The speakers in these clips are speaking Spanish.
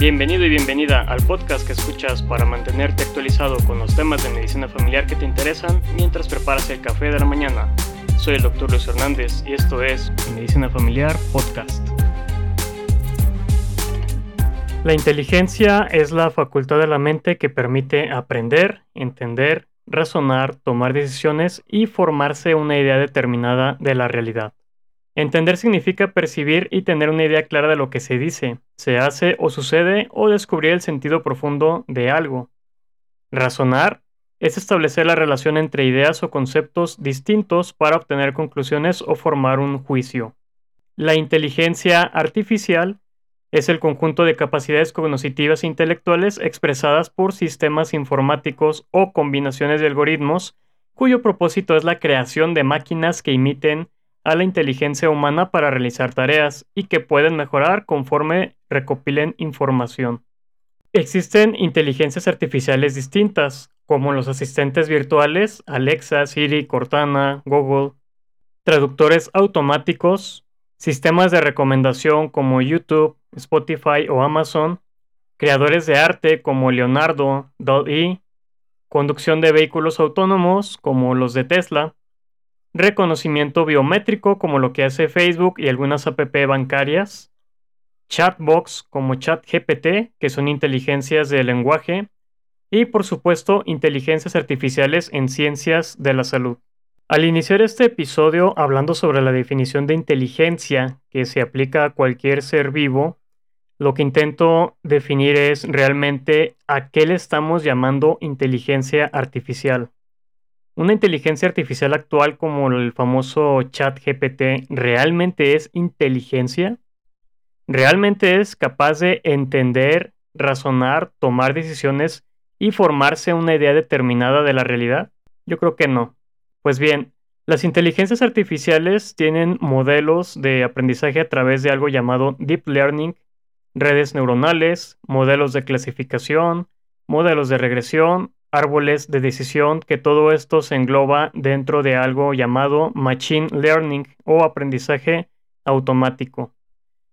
Bienvenido y bienvenida al podcast que escuchas para mantenerte actualizado con los temas de medicina familiar que te interesan mientras preparas el café de la mañana. Soy el Dr. Luis Hernández y esto es Medicina Familiar Podcast. La inteligencia es la facultad de la mente que permite aprender, entender, razonar, tomar decisiones y formarse una idea determinada de la realidad. Entender significa percibir y tener una idea clara de lo que se dice, se hace o sucede o descubrir el sentido profundo de algo. Razonar es establecer la relación entre ideas o conceptos distintos para obtener conclusiones o formar un juicio. La inteligencia artificial es el conjunto de capacidades cognitivas e intelectuales expresadas por sistemas informáticos o combinaciones de algoritmos cuyo propósito es la creación de máquinas que imiten a la inteligencia humana para realizar tareas y que pueden mejorar conforme recopilen información. Existen inteligencias artificiales distintas, como los asistentes virtuales Alexa, Siri, Cortana, Google, traductores automáticos, sistemas de recomendación como YouTube, Spotify o Amazon, creadores de arte como Leonardo, DALL-E, conducción de vehículos autónomos como los de Tesla, reconocimiento biométrico como lo que hace Facebook y algunas app bancarias, chatbox como ChatGPT, que son inteligencias de lenguaje, y por supuesto inteligencias artificiales en ciencias de la salud. Al iniciar este episodio hablando sobre la definición de inteligencia que se aplica a cualquier ser vivo, lo que intento definir es realmente a qué le estamos llamando inteligencia artificial. ¿Una inteligencia artificial actual como el famoso chat GPT realmente es inteligencia? ¿Realmente es capaz de entender, razonar, tomar decisiones y formarse una idea determinada de la realidad? Yo creo que no. Pues bien, las inteligencias artificiales tienen modelos de aprendizaje a través de algo llamado deep learning, redes neuronales, modelos de clasificación, modelos de regresión árboles de decisión, que todo esto se engloba dentro de algo llamado Machine Learning o aprendizaje automático.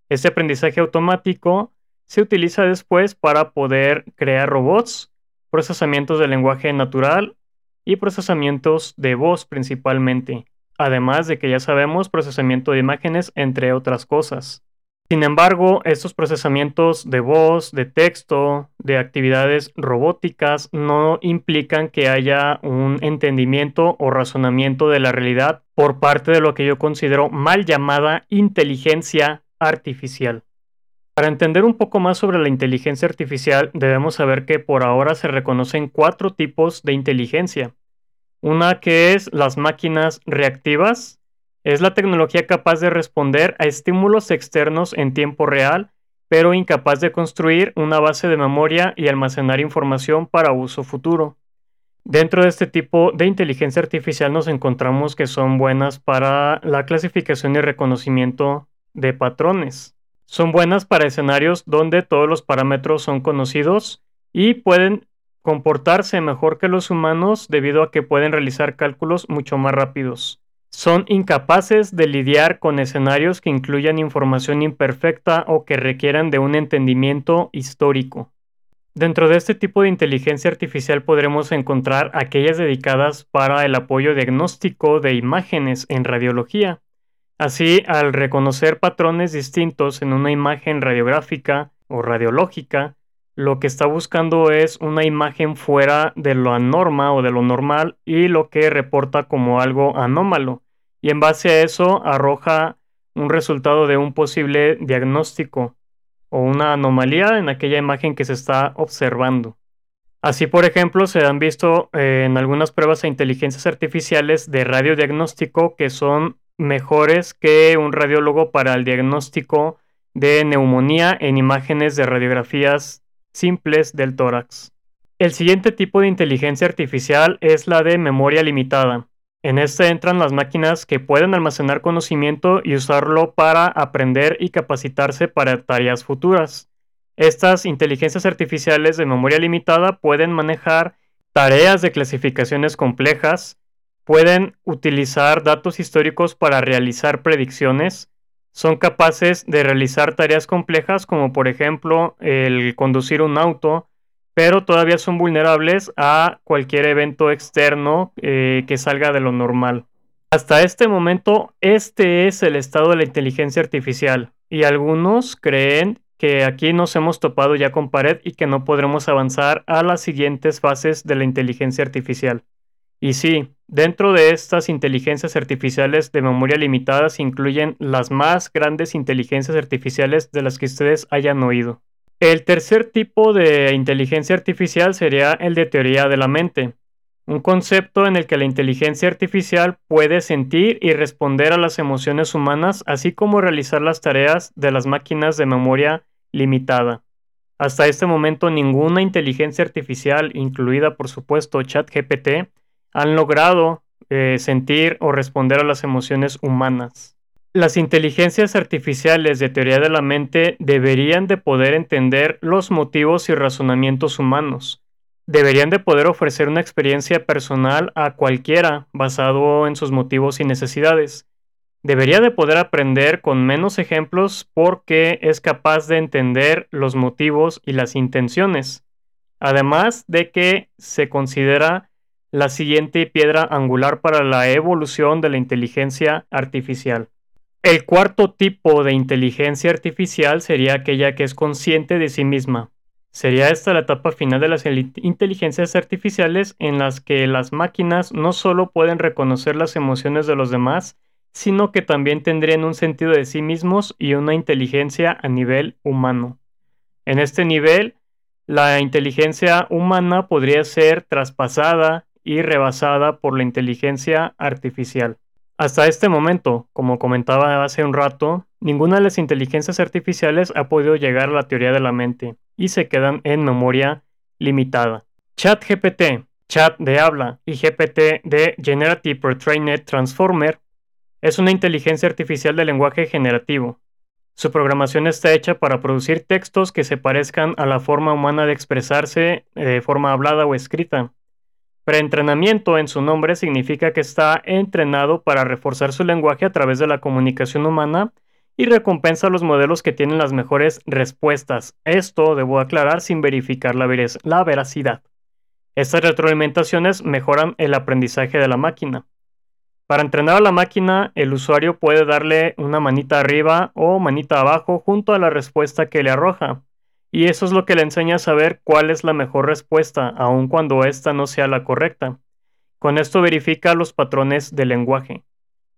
Este aprendizaje automático se utiliza después para poder crear robots, procesamientos de lenguaje natural y procesamientos de voz principalmente, además de que ya sabemos procesamiento de imágenes entre otras cosas. Sin embargo, estos procesamientos de voz, de texto, de actividades robóticas no implican que haya un entendimiento o razonamiento de la realidad por parte de lo que yo considero mal llamada inteligencia artificial. Para entender un poco más sobre la inteligencia artificial, debemos saber que por ahora se reconocen cuatro tipos de inteligencia. Una que es las máquinas reactivas, es la tecnología capaz de responder a estímulos externos en tiempo real, pero incapaz de construir una base de memoria y almacenar información para uso futuro. Dentro de este tipo de inteligencia artificial nos encontramos que son buenas para la clasificación y reconocimiento de patrones. Son buenas para escenarios donde todos los parámetros son conocidos y pueden comportarse mejor que los humanos debido a que pueden realizar cálculos mucho más rápidos son incapaces de lidiar con escenarios que incluyan información imperfecta o que requieran de un entendimiento histórico. Dentro de este tipo de inteligencia artificial podremos encontrar aquellas dedicadas para el apoyo diagnóstico de imágenes en radiología. Así, al reconocer patrones distintos en una imagen radiográfica o radiológica, lo que está buscando es una imagen fuera de lo anorma o de lo normal y lo que reporta como algo anómalo y en base a eso arroja un resultado de un posible diagnóstico o una anomalía en aquella imagen que se está observando. Así, por ejemplo, se han visto eh, en algunas pruebas a inteligencias artificiales de radiodiagnóstico que son mejores que un radiólogo para el diagnóstico de neumonía en imágenes de radiografías simples del tórax. El siguiente tipo de inteligencia artificial es la de memoria limitada. En este entran las máquinas que pueden almacenar conocimiento y usarlo para aprender y capacitarse para tareas futuras. Estas inteligencias artificiales de memoria limitada pueden manejar tareas de clasificaciones complejas, pueden utilizar datos históricos para realizar predicciones, son capaces de realizar tareas complejas como por ejemplo el conducir un auto, pero todavía son vulnerables a cualquier evento externo eh, que salga de lo normal. Hasta este momento, este es el estado de la inteligencia artificial y algunos creen que aquí nos hemos topado ya con pared y que no podremos avanzar a las siguientes fases de la inteligencia artificial. Y sí, dentro de estas inteligencias artificiales de memoria limitada se incluyen las más grandes inteligencias artificiales de las que ustedes hayan oído. El tercer tipo de inteligencia artificial sería el de teoría de la mente, un concepto en el que la inteligencia artificial puede sentir y responder a las emociones humanas, así como realizar las tareas de las máquinas de memoria limitada. Hasta este momento ninguna inteligencia artificial, incluida por supuesto ChatGPT, han logrado eh, sentir o responder a las emociones humanas. Las inteligencias artificiales de teoría de la mente deberían de poder entender los motivos y razonamientos humanos. Deberían de poder ofrecer una experiencia personal a cualquiera basado en sus motivos y necesidades. Debería de poder aprender con menos ejemplos porque es capaz de entender los motivos y las intenciones. Además de que se considera la siguiente piedra angular para la evolución de la inteligencia artificial. El cuarto tipo de inteligencia artificial sería aquella que es consciente de sí misma. Sería esta la etapa final de las inteligencias artificiales en las que las máquinas no solo pueden reconocer las emociones de los demás, sino que también tendrían un sentido de sí mismos y una inteligencia a nivel humano. En este nivel, la inteligencia humana podría ser traspasada y rebasada por la inteligencia artificial. Hasta este momento, como comentaba hace un rato, ninguna de las inteligencias artificiales ha podido llegar a la teoría de la mente y se quedan en memoria limitada. ChatGPT, chat de habla y GPT de Generative Pre-trained Transformer es una inteligencia artificial de lenguaje generativo. Su programación está hecha para producir textos que se parezcan a la forma humana de expresarse de forma hablada o escrita. Preentrenamiento en su nombre significa que está entrenado para reforzar su lenguaje a través de la comunicación humana y recompensa a los modelos que tienen las mejores respuestas. Esto debo aclarar sin verificar la, la veracidad. Estas retroalimentaciones mejoran el aprendizaje de la máquina. Para entrenar a la máquina, el usuario puede darle una manita arriba o manita abajo junto a la respuesta que le arroja. Y eso es lo que le enseña a saber cuál es la mejor respuesta, aun cuando ésta no sea la correcta. Con esto verifica los patrones del lenguaje.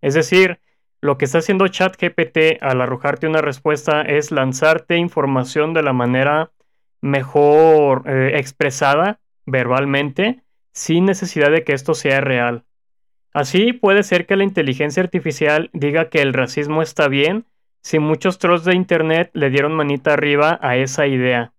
Es decir, lo que está haciendo ChatGPT al arrojarte una respuesta es lanzarte información de la manera mejor eh, expresada verbalmente, sin necesidad de que esto sea real. Así puede ser que la inteligencia artificial diga que el racismo está bien si muchos trolls de Internet le dieron manita arriba a esa idea.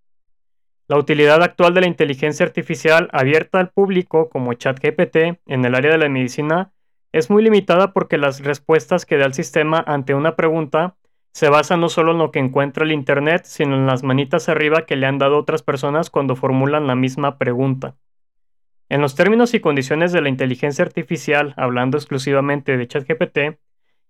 La utilidad actual de la inteligencia artificial abierta al público como ChatGPT en el área de la medicina es muy limitada porque las respuestas que da el sistema ante una pregunta se basan no solo en lo que encuentra el Internet, sino en las manitas arriba que le han dado otras personas cuando formulan la misma pregunta. En los términos y condiciones de la inteligencia artificial, hablando exclusivamente de ChatGPT,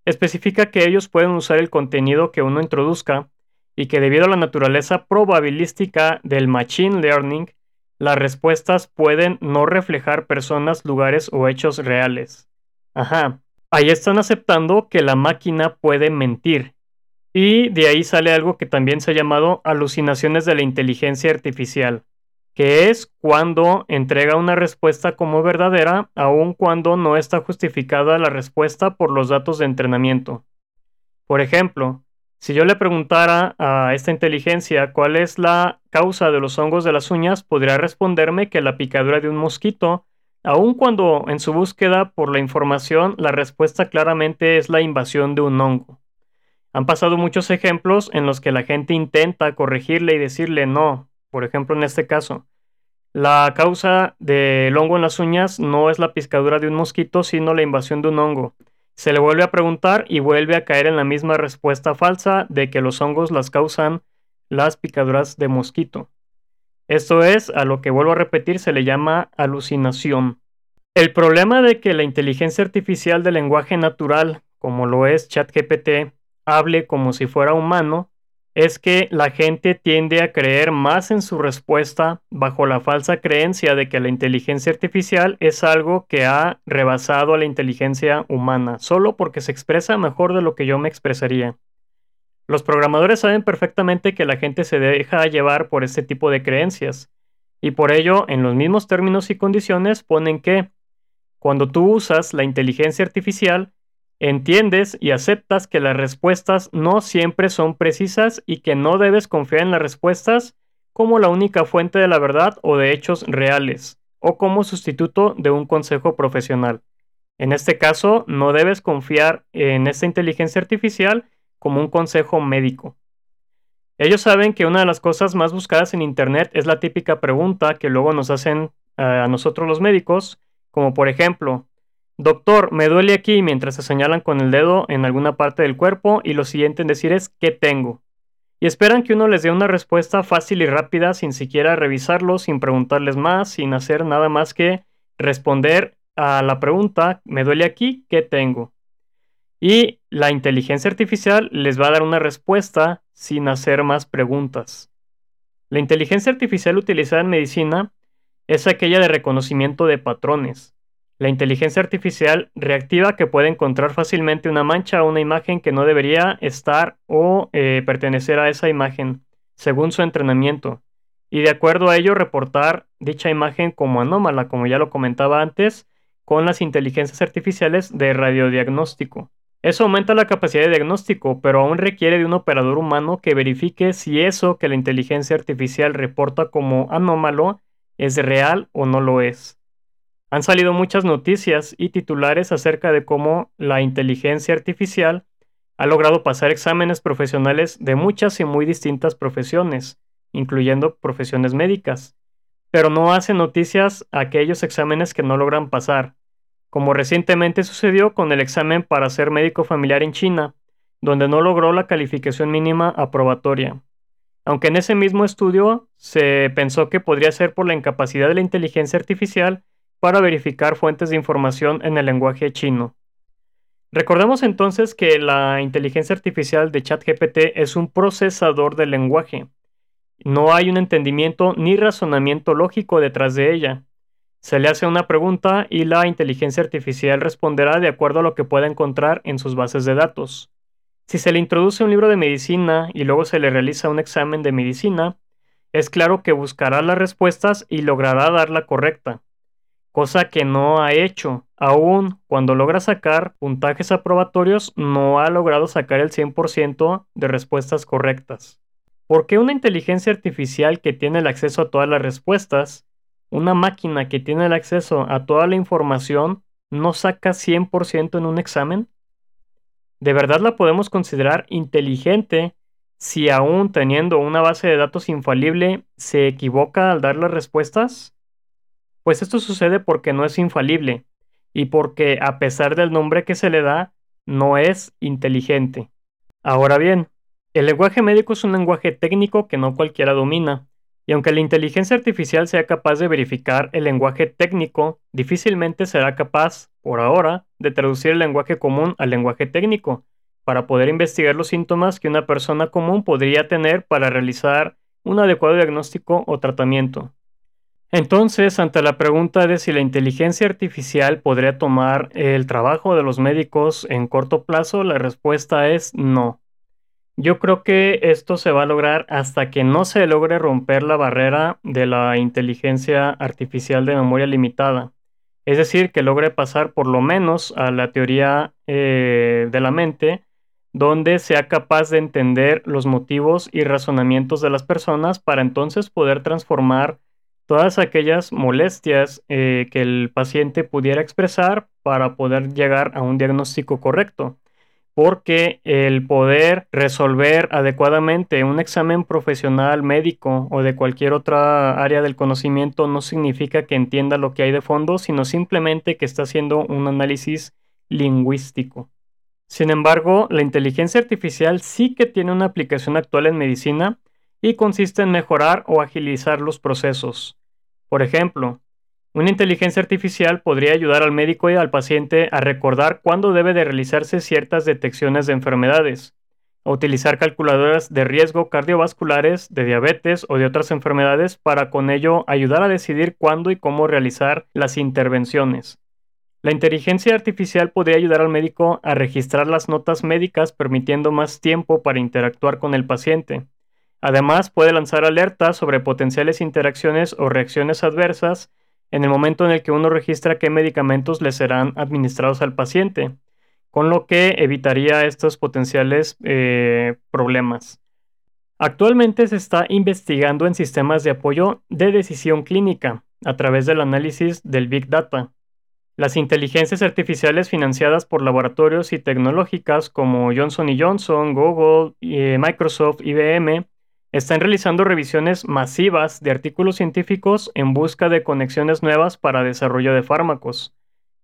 especifica que ellos pueden usar el contenido que uno introduzca y que debido a la naturaleza probabilística del machine learning, las respuestas pueden no reflejar personas, lugares o hechos reales. Ajá, ahí están aceptando que la máquina puede mentir. Y de ahí sale algo que también se ha llamado alucinaciones de la inteligencia artificial que es cuando entrega una respuesta como verdadera, aun cuando no está justificada la respuesta por los datos de entrenamiento. Por ejemplo, si yo le preguntara a esta inteligencia cuál es la causa de los hongos de las uñas, podría responderme que la picadura de un mosquito, aun cuando en su búsqueda por la información la respuesta claramente es la invasión de un hongo. Han pasado muchos ejemplos en los que la gente intenta corregirle y decirle no, por ejemplo, en este caso, la causa del hongo en las uñas no es la piscadura de un mosquito, sino la invasión de un hongo. Se le vuelve a preguntar y vuelve a caer en la misma respuesta falsa de que los hongos las causan las picaduras de mosquito. Esto es, a lo que vuelvo a repetir, se le llama alucinación. El problema de que la inteligencia artificial de lenguaje natural, como lo es ChatGPT, hable como si fuera humano, es que la gente tiende a creer más en su respuesta bajo la falsa creencia de que la inteligencia artificial es algo que ha rebasado a la inteligencia humana, solo porque se expresa mejor de lo que yo me expresaría. Los programadores saben perfectamente que la gente se deja llevar por este tipo de creencias, y por ello, en los mismos términos y condiciones, ponen que cuando tú usas la inteligencia artificial, entiendes y aceptas que las respuestas no siempre son precisas y que no debes confiar en las respuestas como la única fuente de la verdad o de hechos reales, o como sustituto de un consejo profesional. En este caso, no debes confiar en esta inteligencia artificial como un consejo médico. Ellos saben que una de las cosas más buscadas en Internet es la típica pregunta que luego nos hacen eh, a nosotros los médicos, como por ejemplo, Doctor, me duele aquí mientras se señalan con el dedo en alguna parte del cuerpo y lo siguiente en decir es ¿qué tengo? Y esperan que uno les dé una respuesta fácil y rápida sin siquiera revisarlo, sin preguntarles más, sin hacer nada más que responder a la pregunta ¿me duele aquí? ¿qué tengo? Y la inteligencia artificial les va a dar una respuesta sin hacer más preguntas. La inteligencia artificial utilizada en medicina es aquella de reconocimiento de patrones. La inteligencia artificial reactiva que puede encontrar fácilmente una mancha o una imagen que no debería estar o eh, pertenecer a esa imagen, según su entrenamiento, y de acuerdo a ello reportar dicha imagen como anómala, como ya lo comentaba antes, con las inteligencias artificiales de radiodiagnóstico. Eso aumenta la capacidad de diagnóstico, pero aún requiere de un operador humano que verifique si eso que la inteligencia artificial reporta como anómalo es real o no lo es. Han salido muchas noticias y titulares acerca de cómo la inteligencia artificial ha logrado pasar exámenes profesionales de muchas y muy distintas profesiones, incluyendo profesiones médicas, pero no hace noticias aquellos exámenes que no logran pasar, como recientemente sucedió con el examen para ser médico familiar en China, donde no logró la calificación mínima aprobatoria. Aunque en ese mismo estudio se pensó que podría ser por la incapacidad de la inteligencia artificial para verificar fuentes de información en el lenguaje chino. Recordemos entonces que la inteligencia artificial de ChatGPT es un procesador de lenguaje. No hay un entendimiento ni razonamiento lógico detrás de ella. Se le hace una pregunta y la inteligencia artificial responderá de acuerdo a lo que pueda encontrar en sus bases de datos. Si se le introduce un libro de medicina y luego se le realiza un examen de medicina, es claro que buscará las respuestas y logrará dar la correcta cosa que no ha hecho. Aún cuando logra sacar puntajes aprobatorios, no ha logrado sacar el 100% de respuestas correctas. ¿Por qué una inteligencia artificial que tiene el acceso a todas las respuestas, una máquina que tiene el acceso a toda la información, no saca 100% en un examen? ¿De verdad la podemos considerar inteligente si aún teniendo una base de datos infalible se equivoca al dar las respuestas? Pues esto sucede porque no es infalible y porque a pesar del nombre que se le da, no es inteligente. Ahora bien, el lenguaje médico es un lenguaje técnico que no cualquiera domina, y aunque la inteligencia artificial sea capaz de verificar el lenguaje técnico, difícilmente será capaz, por ahora, de traducir el lenguaje común al lenguaje técnico, para poder investigar los síntomas que una persona común podría tener para realizar un adecuado diagnóstico o tratamiento. Entonces, ante la pregunta de si la inteligencia artificial podría tomar el trabajo de los médicos en corto plazo, la respuesta es no. Yo creo que esto se va a lograr hasta que no se logre romper la barrera de la inteligencia artificial de memoria limitada. Es decir, que logre pasar por lo menos a la teoría eh, de la mente, donde sea capaz de entender los motivos y razonamientos de las personas para entonces poder transformar todas aquellas molestias eh, que el paciente pudiera expresar para poder llegar a un diagnóstico correcto. Porque el poder resolver adecuadamente un examen profesional médico o de cualquier otra área del conocimiento no significa que entienda lo que hay de fondo, sino simplemente que está haciendo un análisis lingüístico. Sin embargo, la inteligencia artificial sí que tiene una aplicación actual en medicina y consiste en mejorar o agilizar los procesos. Por ejemplo, una inteligencia artificial podría ayudar al médico y al paciente a recordar cuándo debe de realizarse ciertas detecciones de enfermedades, a utilizar calculadoras de riesgo cardiovasculares, de diabetes o de otras enfermedades para con ello ayudar a decidir cuándo y cómo realizar las intervenciones. La inteligencia artificial podría ayudar al médico a registrar las notas médicas permitiendo más tiempo para interactuar con el paciente. Además, puede lanzar alertas sobre potenciales interacciones o reacciones adversas en el momento en el que uno registra qué medicamentos le serán administrados al paciente, con lo que evitaría estos potenciales eh, problemas. Actualmente se está investigando en sistemas de apoyo de decisión clínica a través del análisis del Big Data. Las inteligencias artificiales financiadas por laboratorios y tecnológicas como Johnson Johnson, Google, eh, Microsoft, IBM están realizando revisiones masivas de artículos científicos en busca de conexiones nuevas para desarrollo de fármacos,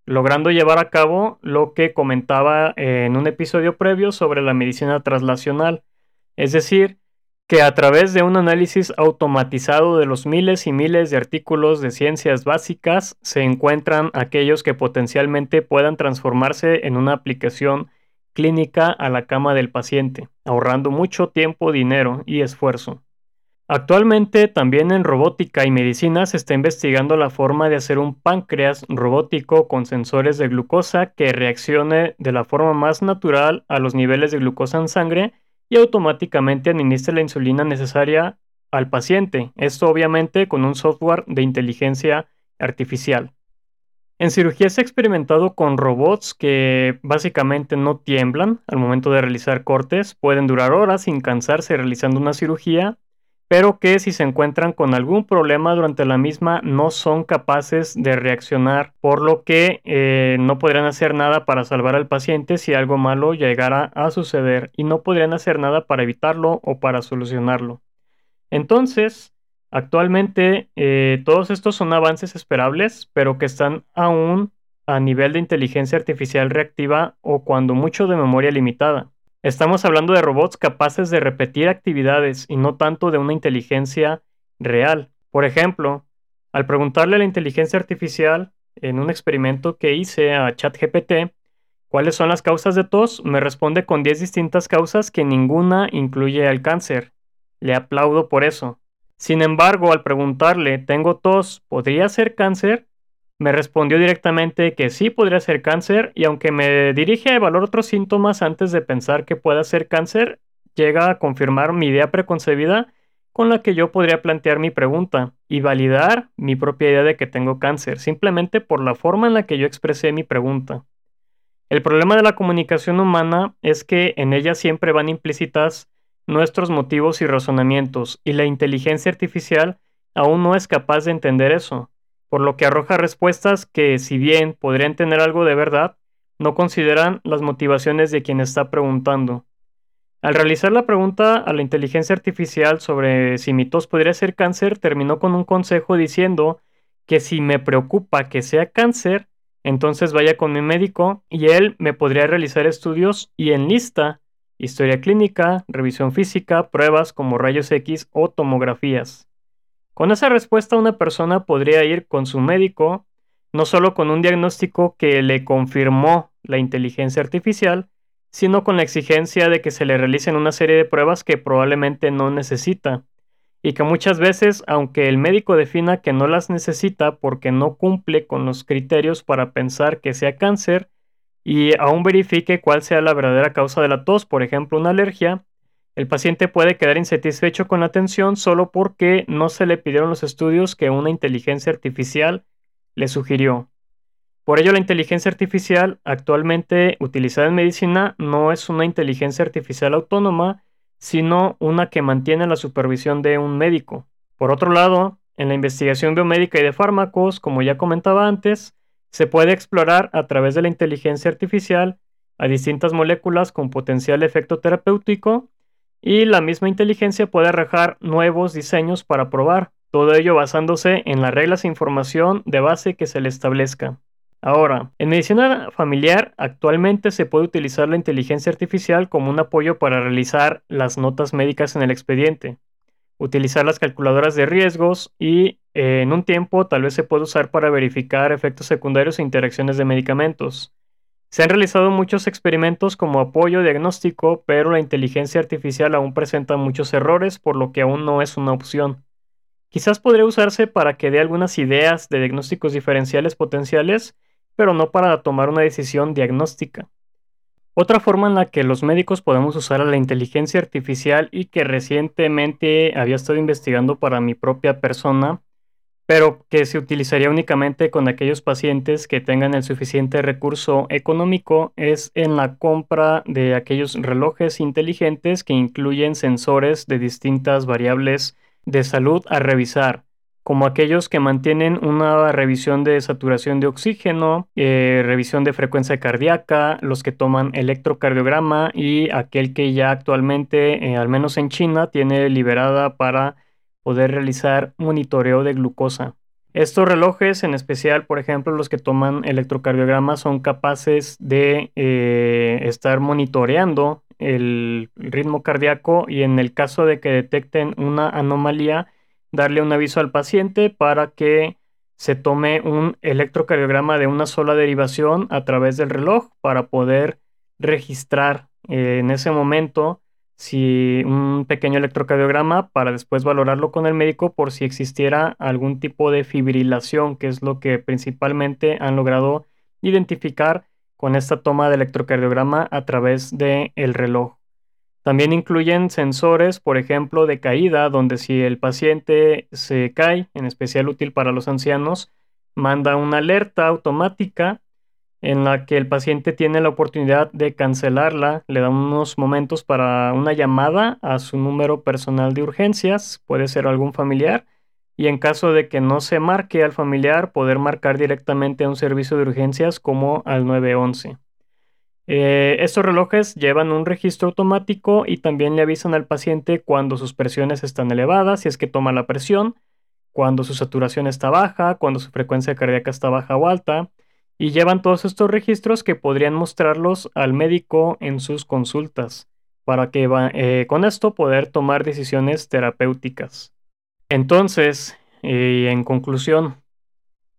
logrando llevar a cabo lo que comentaba en un episodio previo sobre la medicina translacional, es decir, que a través de un análisis automatizado de los miles y miles de artículos de ciencias básicas se encuentran aquellos que potencialmente puedan transformarse en una aplicación clínica a la cama del paciente, ahorrando mucho tiempo, dinero y esfuerzo. Actualmente también en robótica y medicina se está investigando la forma de hacer un páncreas robótico con sensores de glucosa que reaccione de la forma más natural a los niveles de glucosa en sangre y automáticamente administre la insulina necesaria al paciente, esto obviamente con un software de inteligencia artificial. En cirugía se ha experimentado con robots que básicamente no tiemblan al momento de realizar cortes, pueden durar horas sin cansarse realizando una cirugía, pero que si se encuentran con algún problema durante la misma no son capaces de reaccionar, por lo que eh, no podrían hacer nada para salvar al paciente si algo malo llegara a suceder y no podrían hacer nada para evitarlo o para solucionarlo. Entonces, Actualmente eh, todos estos son avances esperables, pero que están aún a nivel de inteligencia artificial reactiva o cuando mucho de memoria limitada. Estamos hablando de robots capaces de repetir actividades y no tanto de una inteligencia real. Por ejemplo, al preguntarle a la inteligencia artificial en un experimento que hice a ChatGPT cuáles son las causas de tos, me responde con 10 distintas causas que ninguna incluye al cáncer. Le aplaudo por eso. Sin embargo, al preguntarle, ¿tengo tos? ¿Podría ser cáncer? Me respondió directamente que sí podría ser cáncer y aunque me dirige a evaluar otros síntomas antes de pensar que pueda ser cáncer, llega a confirmar mi idea preconcebida con la que yo podría plantear mi pregunta y validar mi propia idea de que tengo cáncer, simplemente por la forma en la que yo expresé mi pregunta. El problema de la comunicación humana es que en ella siempre van implícitas nuestros motivos y razonamientos, y la inteligencia artificial aún no es capaz de entender eso, por lo que arroja respuestas que, si bien podrían tener algo de verdad, no consideran las motivaciones de quien está preguntando. Al realizar la pregunta a la inteligencia artificial sobre si mi tos podría ser cáncer, terminó con un consejo diciendo que si me preocupa que sea cáncer, entonces vaya con mi médico y él me podría realizar estudios y en lista historia clínica, revisión física, pruebas como rayos X o tomografías. Con esa respuesta una persona podría ir con su médico, no solo con un diagnóstico que le confirmó la inteligencia artificial, sino con la exigencia de que se le realicen una serie de pruebas que probablemente no necesita, y que muchas veces, aunque el médico defina que no las necesita porque no cumple con los criterios para pensar que sea cáncer, y aún verifique cuál sea la verdadera causa de la tos, por ejemplo una alergia, el paciente puede quedar insatisfecho con la atención solo porque no se le pidieron los estudios que una inteligencia artificial le sugirió. Por ello, la inteligencia artificial actualmente utilizada en medicina no es una inteligencia artificial autónoma, sino una que mantiene la supervisión de un médico. Por otro lado, en la investigación biomédica y de fármacos, como ya comentaba antes, se puede explorar a través de la inteligencia artificial a distintas moléculas con potencial efecto terapéutico y la misma inteligencia puede arrojar nuevos diseños para probar, todo ello basándose en las reglas e información de base que se le establezca. Ahora, en medicina familiar actualmente se puede utilizar la inteligencia artificial como un apoyo para realizar las notas médicas en el expediente, utilizar las calculadoras de riesgos y eh, en un tiempo tal vez se puede usar para verificar efectos secundarios e interacciones de medicamentos. Se han realizado muchos experimentos como apoyo diagnóstico, pero la inteligencia artificial aún presenta muchos errores, por lo que aún no es una opción. Quizás podría usarse para que dé algunas ideas de diagnósticos diferenciales potenciales, pero no para tomar una decisión diagnóstica. Otra forma en la que los médicos podemos usar a la inteligencia artificial y que recientemente había estado investigando para mi propia persona pero que se utilizaría únicamente con aquellos pacientes que tengan el suficiente recurso económico es en la compra de aquellos relojes inteligentes que incluyen sensores de distintas variables de salud a revisar, como aquellos que mantienen una revisión de saturación de oxígeno, eh, revisión de frecuencia cardíaca, los que toman electrocardiograma y aquel que ya actualmente, eh, al menos en China, tiene liberada para poder realizar monitoreo de glucosa. Estos relojes, en especial, por ejemplo, los que toman electrocardiograma, son capaces de eh, estar monitoreando el ritmo cardíaco y en el caso de que detecten una anomalía, darle un aviso al paciente para que se tome un electrocardiograma de una sola derivación a través del reloj para poder registrar eh, en ese momento si un pequeño electrocardiograma para después valorarlo con el médico por si existiera algún tipo de fibrilación, que es lo que principalmente han logrado identificar con esta toma de electrocardiograma a través del el reloj. También incluyen sensores, por ejemplo, de caída, donde si el paciente se cae, en especial útil para los ancianos, manda una alerta automática en la que el paciente tiene la oportunidad de cancelarla, le da unos momentos para una llamada a su número personal de urgencias, puede ser algún familiar, y en caso de que no se marque al familiar, poder marcar directamente a un servicio de urgencias como al 911. Eh, estos relojes llevan un registro automático y también le avisan al paciente cuando sus presiones están elevadas, si es que toma la presión, cuando su saturación está baja, cuando su frecuencia cardíaca está baja o alta, y llevan todos estos registros que podrían mostrarlos al médico en sus consultas para que eh, con esto poder tomar decisiones terapéuticas. Entonces, y en conclusión,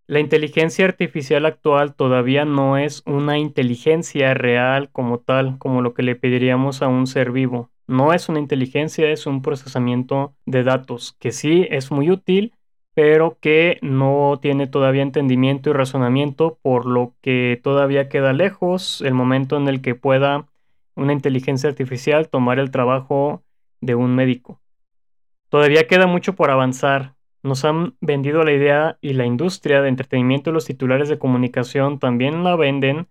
la inteligencia artificial actual todavía no es una inteligencia real como tal, como lo que le pediríamos a un ser vivo. No es una inteligencia, es un procesamiento de datos, que sí es muy útil, pero que no tiene todavía entendimiento y razonamiento, por lo que todavía queda lejos el momento en el que pueda una inteligencia artificial tomar el trabajo de un médico. Todavía queda mucho por avanzar. Nos han vendido la idea y la industria de entretenimiento y los titulares de comunicación también la venden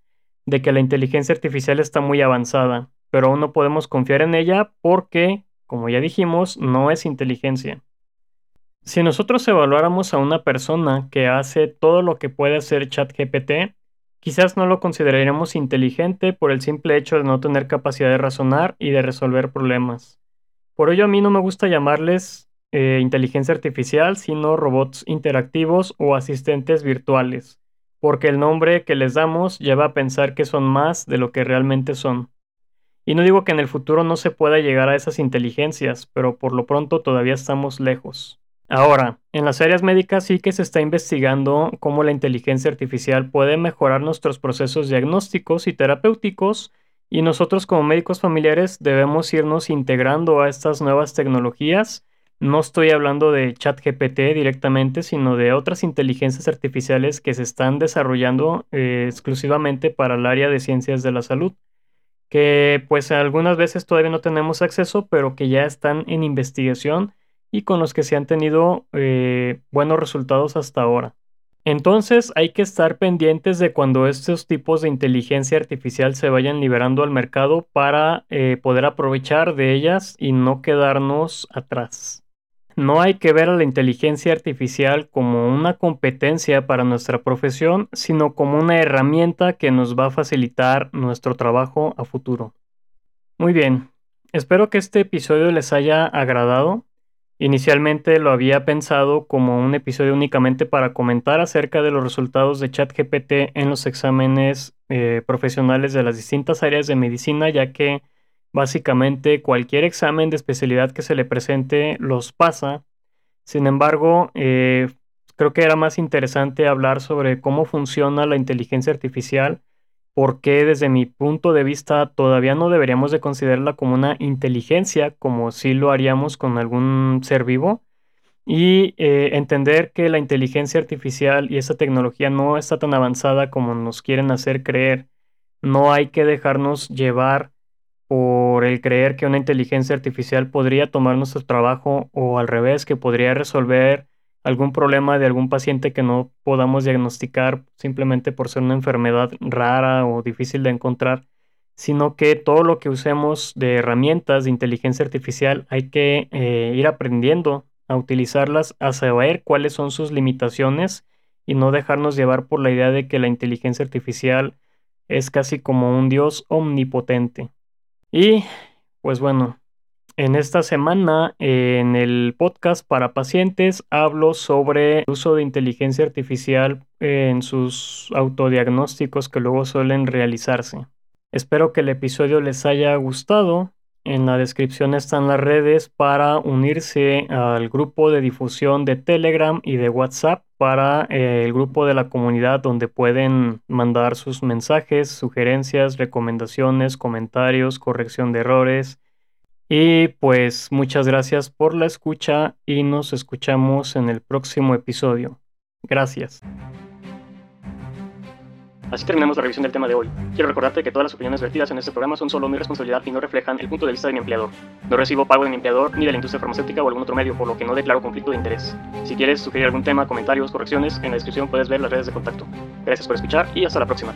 de que la inteligencia artificial está muy avanzada, pero aún no podemos confiar en ella porque, como ya dijimos, no es inteligencia. Si nosotros evaluáramos a una persona que hace todo lo que puede hacer ChatGPT, quizás no lo consideraríamos inteligente por el simple hecho de no tener capacidad de razonar y de resolver problemas. Por ello a mí no me gusta llamarles eh, inteligencia artificial, sino robots interactivos o asistentes virtuales, porque el nombre que les damos lleva a pensar que son más de lo que realmente son. Y no digo que en el futuro no se pueda llegar a esas inteligencias, pero por lo pronto todavía estamos lejos. Ahora, en las áreas médicas sí que se está investigando cómo la inteligencia artificial puede mejorar nuestros procesos diagnósticos y terapéuticos y nosotros como médicos familiares debemos irnos integrando a estas nuevas tecnologías. No estoy hablando de ChatGPT directamente, sino de otras inteligencias artificiales que se están desarrollando eh, exclusivamente para el área de ciencias de la salud, que pues algunas veces todavía no tenemos acceso, pero que ya están en investigación y con los que se han tenido eh, buenos resultados hasta ahora. Entonces hay que estar pendientes de cuando estos tipos de inteligencia artificial se vayan liberando al mercado para eh, poder aprovechar de ellas y no quedarnos atrás. No hay que ver a la inteligencia artificial como una competencia para nuestra profesión, sino como una herramienta que nos va a facilitar nuestro trabajo a futuro. Muy bien, espero que este episodio les haya agradado. Inicialmente lo había pensado como un episodio únicamente para comentar acerca de los resultados de ChatGPT en los exámenes eh, profesionales de las distintas áreas de medicina, ya que básicamente cualquier examen de especialidad que se le presente los pasa. Sin embargo, eh, creo que era más interesante hablar sobre cómo funciona la inteligencia artificial por qué desde mi punto de vista todavía no deberíamos de considerarla como una inteligencia como si lo haríamos con algún ser vivo y eh, entender que la inteligencia artificial y esa tecnología no está tan avanzada como nos quieren hacer creer. No hay que dejarnos llevar por el creer que una inteligencia artificial podría tomar nuestro trabajo o al revés, que podría resolver algún problema de algún paciente que no podamos diagnosticar simplemente por ser una enfermedad rara o difícil de encontrar, sino que todo lo que usemos de herramientas de inteligencia artificial hay que eh, ir aprendiendo a utilizarlas, a saber cuáles son sus limitaciones y no dejarnos llevar por la idea de que la inteligencia artificial es casi como un dios omnipotente. Y pues bueno, en esta semana, en el podcast para pacientes, hablo sobre el uso de inteligencia artificial en sus autodiagnósticos que luego suelen realizarse. Espero que el episodio les haya gustado. En la descripción están las redes para unirse al grupo de difusión de Telegram y de WhatsApp para eh, el grupo de la comunidad donde pueden mandar sus mensajes, sugerencias, recomendaciones, comentarios, corrección de errores y pues muchas gracias por la escucha y nos escuchamos en el próximo episodio. Gracias. Así terminamos la revisión del tema de hoy. Quiero recordarte que todas las opiniones vertidas en este programa son solo mi responsabilidad y no reflejan el punto de vista de mi empleador. No recibo pago de mi empleador ni de la industria farmacéutica o algún otro medio, por lo que no declaro conflicto de interés. Si quieres sugerir algún tema, comentarios, correcciones, en la descripción puedes ver las redes de contacto. Gracias por escuchar y hasta la próxima.